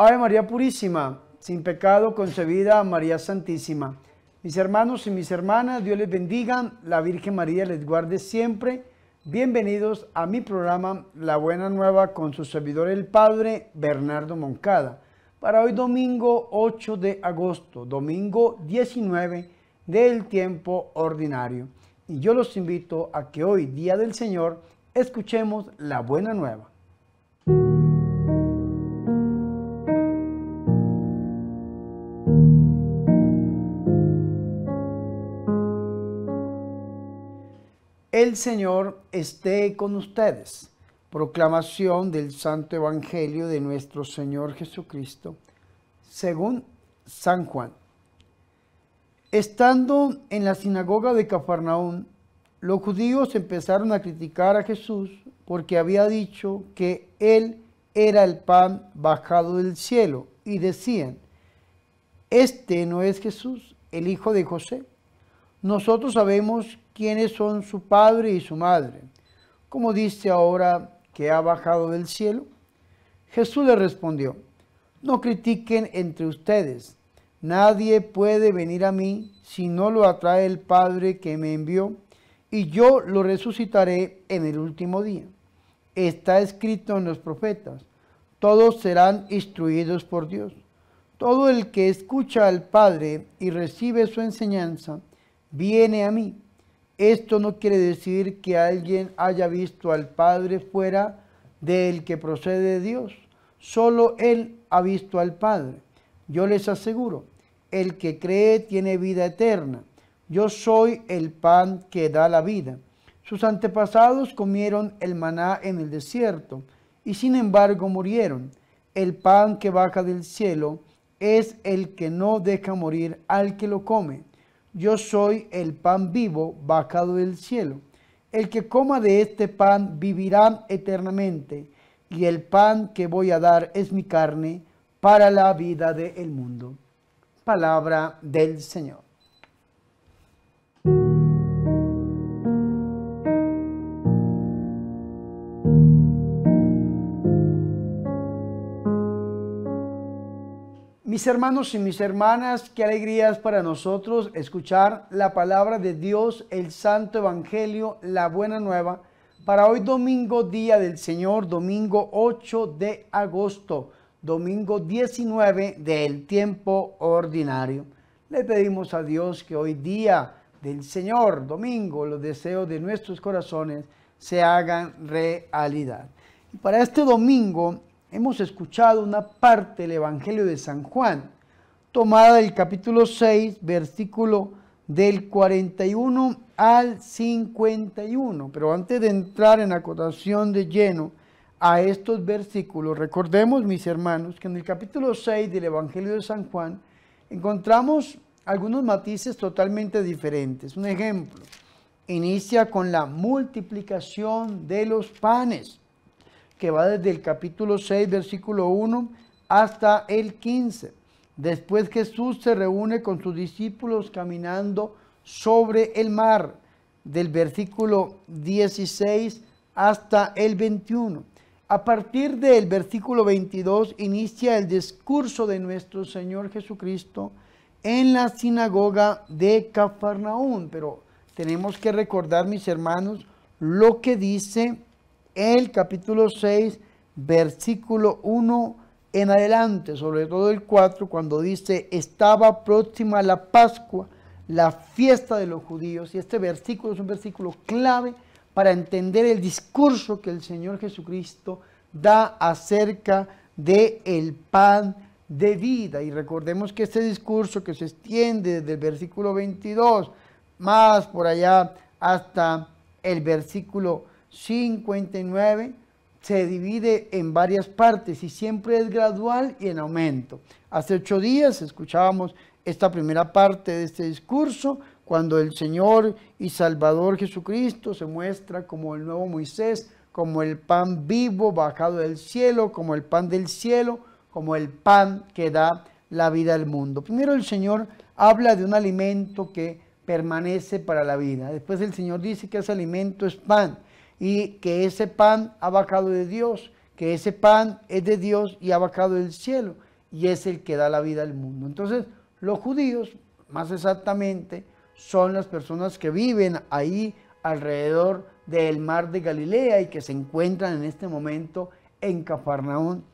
Ave María Purísima, sin pecado concebida, María Santísima. Mis hermanos y mis hermanas, Dios les bendiga, la Virgen María les guarde siempre. Bienvenidos a mi programa La Buena Nueva con su servidor el Padre Bernardo Moncada. Para hoy domingo 8 de agosto, domingo 19 del tiempo ordinario. Y yo los invito a que hoy, Día del Señor, escuchemos la Buena Nueva. El Señor esté con ustedes. Proclamación del Santo Evangelio de nuestro Señor Jesucristo, según San Juan. Estando en la sinagoga de Cafarnaún, los judíos empezaron a criticar a Jesús porque había dicho que Él era el pan bajado del cielo y decían, este no es Jesús, el hijo de José. Nosotros sabemos quiénes son su padre y su madre. Como dice ahora que ha bajado del cielo? Jesús le respondió, no critiquen entre ustedes. Nadie puede venir a mí si no lo atrae el Padre que me envió, y yo lo resucitaré en el último día. Está escrito en los profetas, todos serán instruidos por Dios. Todo el que escucha al Padre y recibe su enseñanza, viene a mí. Esto no quiere decir que alguien haya visto al Padre fuera del que procede de Dios. Solo Él ha visto al Padre. Yo les aseguro, el que cree tiene vida eterna. Yo soy el pan que da la vida. Sus antepasados comieron el maná en el desierto y sin embargo murieron. El pan que baja del cielo es el que no deja morir al que lo come yo soy el pan vivo bajado del cielo. El que coma de este pan vivirá eternamente, y el pan que voy a dar es mi carne para la vida del mundo. Palabra del Señor. Mis hermanos y mis hermanas, qué alegría es para nosotros escuchar la palabra de Dios, el Santo Evangelio, la buena nueva, para hoy domingo, día del Señor, domingo 8 de agosto, domingo 19 del tiempo ordinario. Le pedimos a Dios que hoy día del Señor, domingo, los deseos de nuestros corazones se hagan realidad. Y para este domingo hemos escuchado una parte del Evangelio de San Juan, tomada del capítulo 6, versículo del 41 al 51. Pero antes de entrar en acotación de lleno a estos versículos, recordemos, mis hermanos, que en el capítulo 6 del Evangelio de San Juan encontramos algunos matices totalmente diferentes. Un ejemplo, inicia con la multiplicación de los panes que va desde el capítulo 6, versículo 1 hasta el 15. Después Jesús se reúne con sus discípulos caminando sobre el mar, del versículo 16 hasta el 21. A partir del versículo 22 inicia el discurso de nuestro Señor Jesucristo en la sinagoga de Cafarnaún. Pero tenemos que recordar, mis hermanos, lo que dice el capítulo 6, versículo 1 en adelante, sobre todo el 4, cuando dice, estaba próxima la Pascua, la fiesta de los judíos. Y este versículo es un versículo clave para entender el discurso que el Señor Jesucristo da acerca de el pan de vida. Y recordemos que este discurso que se extiende desde el versículo 22 más por allá hasta el versículo 59 se divide en varias partes y siempre es gradual y en aumento. Hace ocho días escuchábamos esta primera parte de este discurso, cuando el Señor y Salvador Jesucristo se muestra como el nuevo Moisés, como el pan vivo bajado del cielo, como el pan del cielo, como el pan que da la vida al mundo. Primero el Señor habla de un alimento que permanece para la vida. Después el Señor dice que ese alimento es pan y que ese pan ha bajado de Dios, que ese pan es de Dios y ha bajado del cielo. y es el que da la vida al mundo. Entonces, los judíos, más exactamente, son las personas que viven ahí alrededor del mar de Galilea y que se encuentran en este momento en Cafarnaún.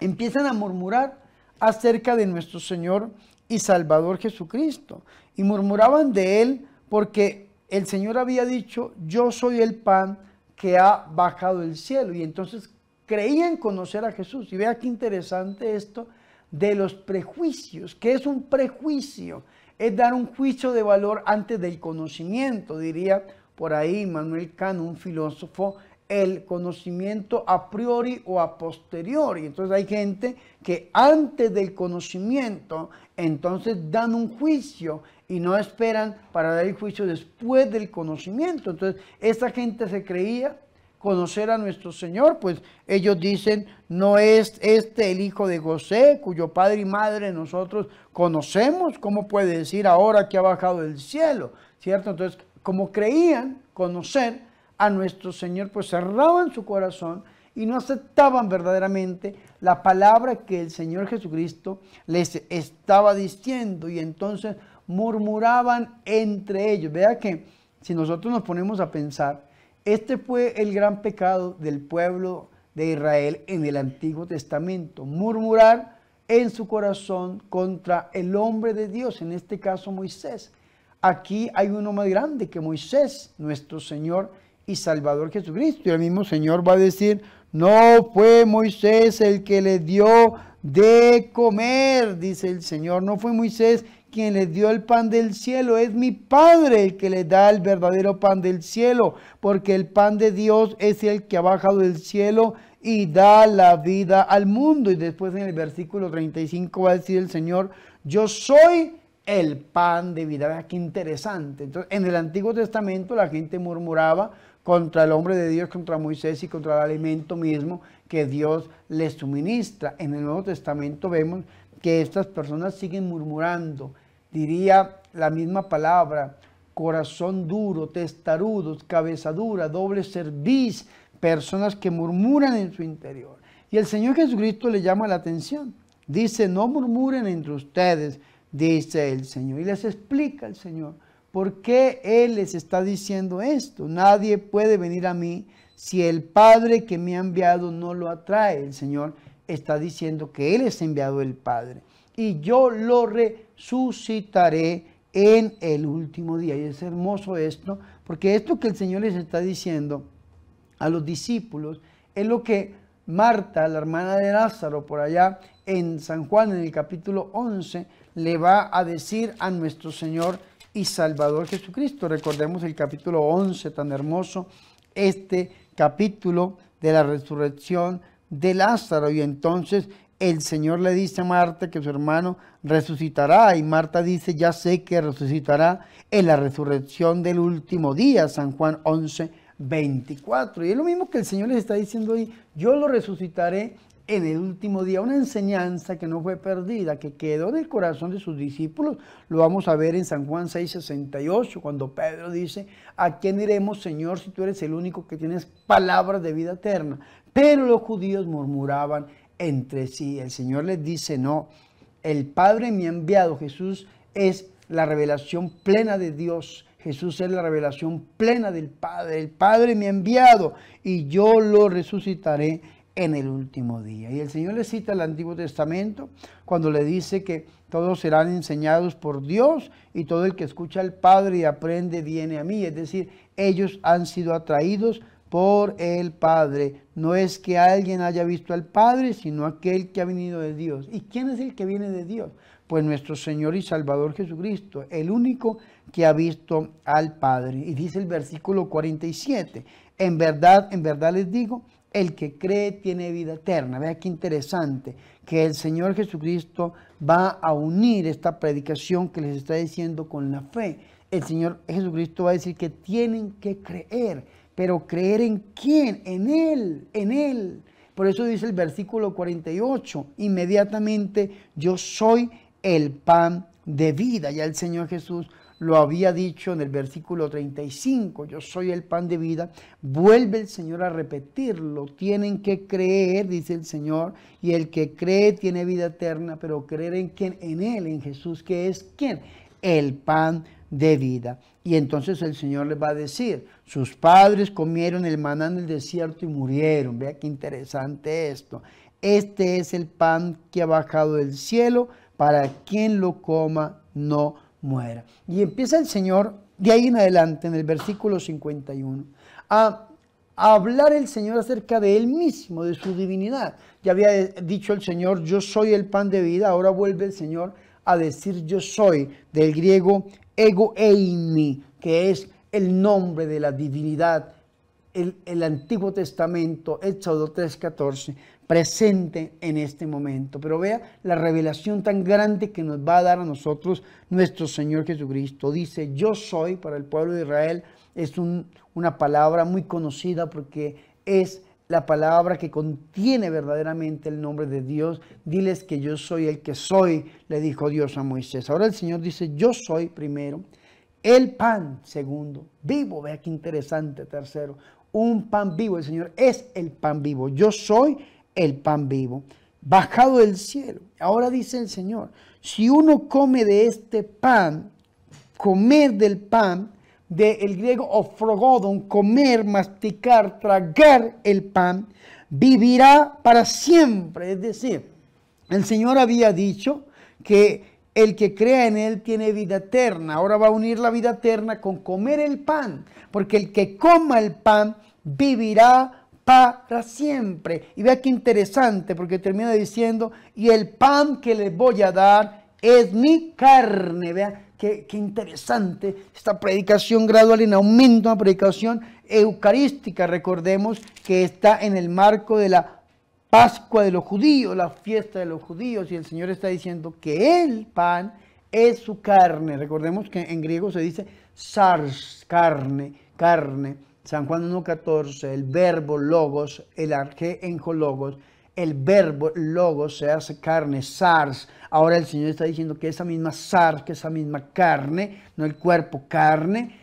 Empiezan a murmurar acerca de nuestro Señor y Salvador Jesucristo. Y murmuraban de Él porque el Señor había dicho, yo soy el pan que ha bajado del cielo. Y entonces creían conocer a Jesús. Y vea qué interesante esto de los prejuicios. ¿Qué es un prejuicio? Es dar un juicio de valor antes del conocimiento, diría por ahí Manuel Cano, un filósofo, el conocimiento a priori o a posteriori. Entonces hay gente que antes del conocimiento, entonces dan un juicio y no esperan para dar el juicio después del conocimiento. Entonces esa gente se creía conocer a nuestro Señor, pues ellos dicen, no es este el hijo de José, cuyo padre y madre nosotros conocemos, ¿cómo puede decir ahora que ha bajado del cielo? ¿Cierto? Entonces, como creían conocer a nuestro Señor, pues cerraban su corazón y no aceptaban verdaderamente la palabra que el Señor Jesucristo les estaba diciendo y entonces murmuraban entre ellos. Vea que si nosotros nos ponemos a pensar, este fue el gran pecado del pueblo de Israel en el Antiguo Testamento, murmurar en su corazón contra el hombre de Dios, en este caso Moisés. Aquí hay uno más grande que Moisés, nuestro Señor y Salvador Jesucristo. Y el mismo Señor va a decir, no fue Moisés el que le dio de comer, dice el Señor. No fue Moisés quien le dio el pan del cielo, es mi Padre el que le da el verdadero pan del cielo, porque el pan de Dios es el que ha bajado del cielo y da la vida al mundo. Y después en el versículo 35 va a decir el Señor, yo soy el pan de vida. Vea qué interesante. Entonces, en el Antiguo Testamento la gente murmuraba contra el hombre de Dios, contra Moisés y contra el alimento mismo que Dios les suministra. En el Nuevo Testamento vemos que estas personas siguen murmurando diría la misma palabra, corazón duro, testarudos, cabeza dura, doble cerviz, personas que murmuran en su interior. Y el Señor Jesucristo le llama la atención. Dice, no murmuren entre ustedes, dice el Señor. Y les explica el Señor por qué Él les está diciendo esto. Nadie puede venir a mí si el Padre que me ha enviado no lo atrae. El Señor está diciendo que Él es enviado el Padre y yo lo resucitaré en el último día. Y es hermoso esto, porque esto que el Señor les está diciendo a los discípulos es lo que Marta, la hermana de Lázaro, por allá en San Juan, en el capítulo 11, le va a decir a nuestro Señor y Salvador Jesucristo. Recordemos el capítulo 11, tan hermoso, este capítulo de la resurrección de Lázaro. Y entonces el Señor le dice a Marta que su hermano resucitará y Marta dice, ya sé que resucitará en la resurrección del último día, San Juan 11, 24. Y es lo mismo que el Señor les está diciendo hoy, yo lo resucitaré en el último día, una enseñanza que no fue perdida, que quedó en el corazón de sus discípulos. Lo vamos a ver en San Juan 6, 68, cuando Pedro dice, ¿a quién iremos, Señor, si tú eres el único que tienes palabras de vida eterna? Pero los judíos murmuraban entre sí. El Señor les dice, no, el Padre me ha enviado, Jesús es la revelación plena de Dios. Jesús es la revelación plena del Padre. El Padre me ha enviado y yo lo resucitaré en el último día. Y el Señor le cita el Antiguo Testamento cuando le dice que todos serán enseñados por Dios y todo el que escucha al Padre y aprende viene a mí. Es decir, ellos han sido atraídos por el Padre. No es que alguien haya visto al Padre, sino aquel que ha venido de Dios. ¿Y quién es el que viene de Dios? Pues nuestro Señor y Salvador Jesucristo, el único que ha visto al Padre. Y dice el versículo 47, en verdad, en verdad les digo, el que cree tiene vida eterna. Vea qué interesante que el Señor Jesucristo va a unir esta predicación que les está diciendo con la fe. El Señor Jesucristo va a decir que tienen que creer pero creer en quién, en Él, en Él. Por eso dice el versículo 48, inmediatamente yo soy el pan de vida. Ya el Señor Jesús lo había dicho en el versículo 35, yo soy el pan de vida, vuelve el Señor a repetirlo, tienen que creer, dice el Señor, y el que cree tiene vida eterna, pero creer en quién, en Él, en Jesús, que es quién, el pan de vida. Y entonces el Señor les va a decir, sus padres comieron el maná en el desierto y murieron. Vea qué interesante esto. Este es el pan que ha bajado del cielo para quien lo coma no muera. Y empieza el Señor de ahí en adelante, en el versículo 51, a, hablar el Señor acerca de Él mismo, de su divinidad. Ya había dicho el Señor, yo soy el pan de vida, ahora vuelve el Señor a decir yo soy, del griego ego eimi, que es el nombre de la divinidad. El, el Antiguo Testamento, Éxodo 3:14, presente en este momento. Pero vea la revelación tan grande que nos va a dar a nosotros nuestro Señor Jesucristo. Dice, yo soy para el pueblo de Israel. Es una palabra muy conocida porque es la palabra que contiene verdaderamente el nombre de Dios. Diles que yo soy el que soy, le dijo Dios a Moisés. Ahora el Señor dice, yo soy primero. El pan, segundo, vivo, vea qué interesante, tercero, un pan vivo, el Señor es el pan vivo, yo soy el pan vivo, bajado del cielo. Ahora dice el Señor, si uno come de este pan, comer del pan, del griego ofrogodon, comer, masticar, tragar el pan, vivirá para siempre. Es decir, el Señor había dicho que el que crea en Él tiene vida eterna. Ahora va a unir la vida eterna con comer el pan, porque el que coma el pan vivirá para siempre. Y vea qué interesante, porque termina diciendo, y el pan que les voy a dar es mi carne. Vea qué, qué interesante esta predicación gradual en aumento, una predicación eucarística. Recordemos que está en el marco de la Pascua de los judíos, la fiesta de los judíos, y el Señor está diciendo que el pan es su carne. Recordemos que en griego se dice sars, carne, carne. San Juan 1.14, el verbo logos, el arge logos, el verbo logos se hace carne, sars. Ahora el Señor está diciendo que esa misma sars, que esa misma carne, no el cuerpo, carne,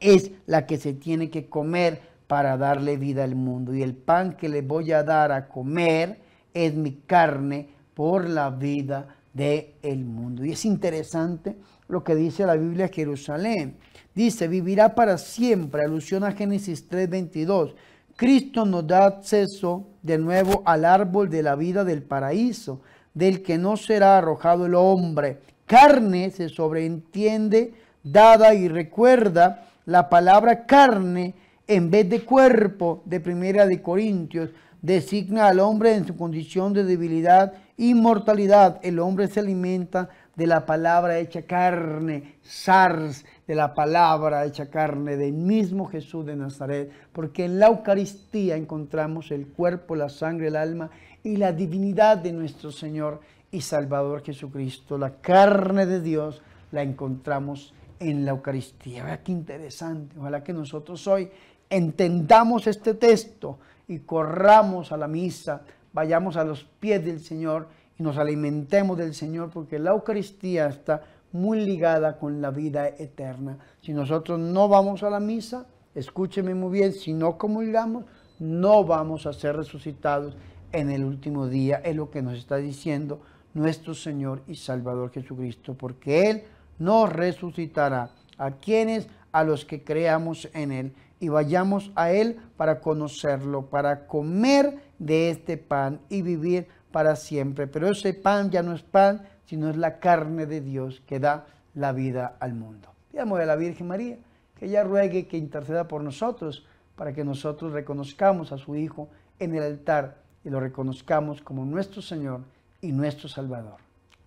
es la que se tiene que comer para darle vida al mundo. Y el pan que le voy a dar a comer es mi carne por la vida del mundo. Y es interesante lo que dice la Biblia Jerusalén. Dice, vivirá para siempre, alusión a Génesis 3:22. Cristo nos da acceso de nuevo al árbol de la vida del paraíso, del que no será arrojado el hombre. Carne se sobreentiende, dada y recuerda la palabra carne en vez de cuerpo de Primera de Corintios, designa al hombre en su condición de debilidad y mortalidad. El hombre se alimenta de la palabra hecha carne, SARS, de la palabra hecha carne del mismo Jesús de Nazaret, porque en la Eucaristía encontramos el cuerpo, la sangre, el alma y la divinidad de nuestro Señor y Salvador Jesucristo. La carne de Dios la encontramos en la Eucaristía. Vea qué interesante. Ojalá que nosotros hoy entendamos este texto y corramos a la misa, vayamos a los pies del Señor y nos alimentemos del Señor, porque la Eucaristía está muy ligada con la vida eterna. Si nosotros no vamos a la misa, escúcheme muy bien, si no comulgamos, no vamos a ser resucitados en el último día. Es lo que nos está diciendo nuestro Señor y Salvador Jesucristo, porque Él nos resucitará. ¿A quienes? A los que creamos en Él y vayamos a Él para conocerlo, para comer de este pan y vivir para siempre. Pero ese pan ya no es pan, sino es la carne de Dios que da la vida al mundo. Pidamos a la Virgen María que ella ruegue que interceda por nosotros para que nosotros reconozcamos a su Hijo en el altar y lo reconozcamos como nuestro Señor y nuestro Salvador.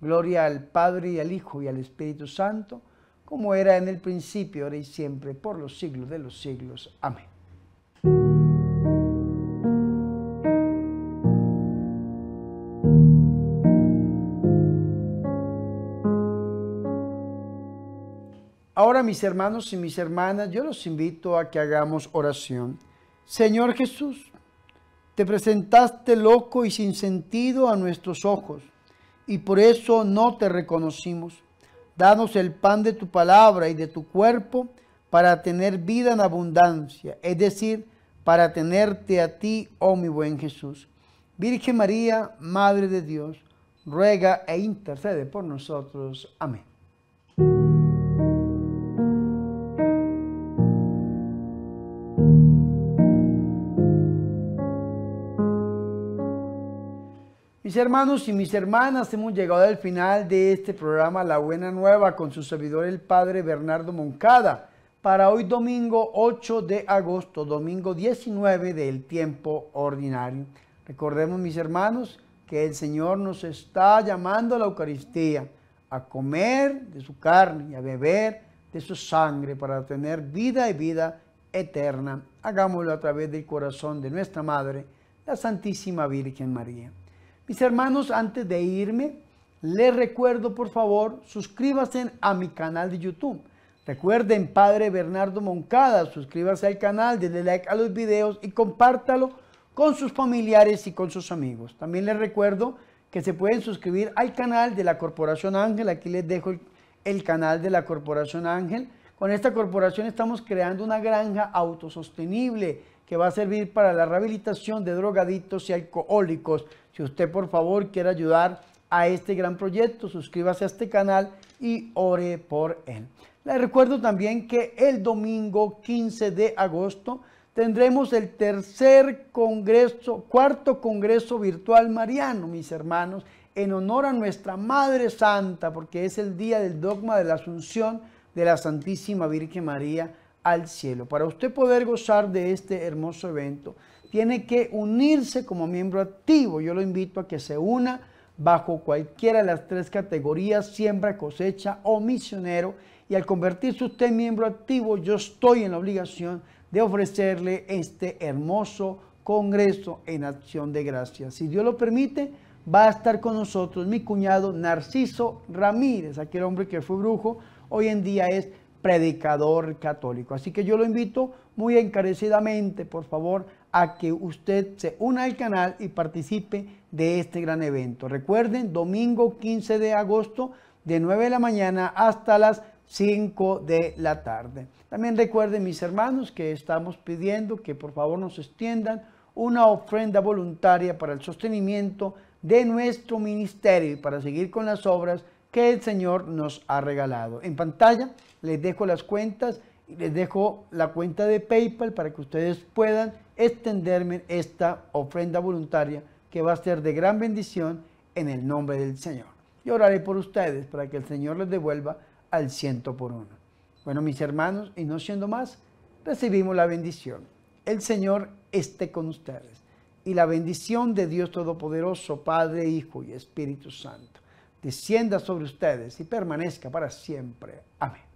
Gloria al Padre y al Hijo y al Espíritu Santo, como era en el principio, ahora y siempre, por los siglos de los siglos. Amén. Ahora mis hermanos y mis hermanas, yo los invito a que hagamos oración. Señor Jesús, te presentaste loco y sin sentido a nuestros ojos y por eso no te reconocimos. Danos el pan de tu palabra y de tu cuerpo para tener vida en abundancia, es decir, para tenerte a ti, oh mi buen Jesús. Virgen María, Madre de Dios, ruega e intercede por nosotros. Amén. Mis hermanos y mis hermanas, hemos llegado al final de este programa La Buena Nueva con su servidor el Padre Bernardo Moncada para hoy domingo 8 de agosto, domingo 19 del tiempo ordinario. Recordemos mis hermanos que el Señor nos está llamando a la Eucaristía, a comer de su carne y a beber de su sangre para tener vida y vida eterna. Hagámoslo a través del corazón de nuestra Madre, la Santísima Virgen María. Mis hermanos, antes de irme, les recuerdo por favor, suscríbanse a mi canal de YouTube. Recuerden, Padre Bernardo Moncada, suscríbase al canal, denle like a los videos y compártalo con sus familiares y con sus amigos. También les recuerdo que se pueden suscribir al canal de la Corporación Ángel. Aquí les dejo el, el canal de la Corporación Ángel. Con esta corporación estamos creando una granja autosostenible que va a servir para la rehabilitación de drogadictos y alcohólicos. Si usted por favor quiere ayudar a este gran proyecto, suscríbase a este canal y ore por él. Les recuerdo también que el domingo 15 de agosto tendremos el tercer congreso, cuarto congreso virtual mariano, mis hermanos, en honor a nuestra Madre Santa, porque es el día del dogma de la Asunción de la Santísima Virgen María al cielo. Para usted poder gozar de este hermoso evento, tiene que unirse como miembro activo. Yo lo invito a que se una bajo cualquiera de las tres categorías, siembra, cosecha o misionero. Y al convertirse usted en miembro activo, yo estoy en la obligación de ofrecerle este hermoso congreso en acción de gracias. Si Dios lo permite, va a estar con nosotros mi cuñado Narciso Ramírez, aquel hombre que fue brujo, hoy en día es predicador católico. Así que yo lo invito muy encarecidamente, por favor, a que usted se una al canal y participe de este gran evento. Recuerden, domingo 15 de agosto, de 9 de la mañana hasta las 5 de la tarde. También recuerden, mis hermanos, que estamos pidiendo que por favor nos extiendan una ofrenda voluntaria para el sostenimiento de nuestro ministerio y para seguir con las obras que el Señor nos ha regalado. En pantalla les dejo las cuentas y les dejo la cuenta de PayPal para que ustedes puedan extenderme esta ofrenda voluntaria que va a ser de gran bendición en el nombre del Señor. Y oraré por ustedes para que el Señor les devuelva al ciento por uno. Bueno, mis hermanos, y no siendo más, recibimos la bendición. El Señor esté con ustedes. Y la bendición de Dios Todopoderoso, Padre, Hijo y Espíritu Santo, descienda sobre ustedes y permanezca para siempre. Amén.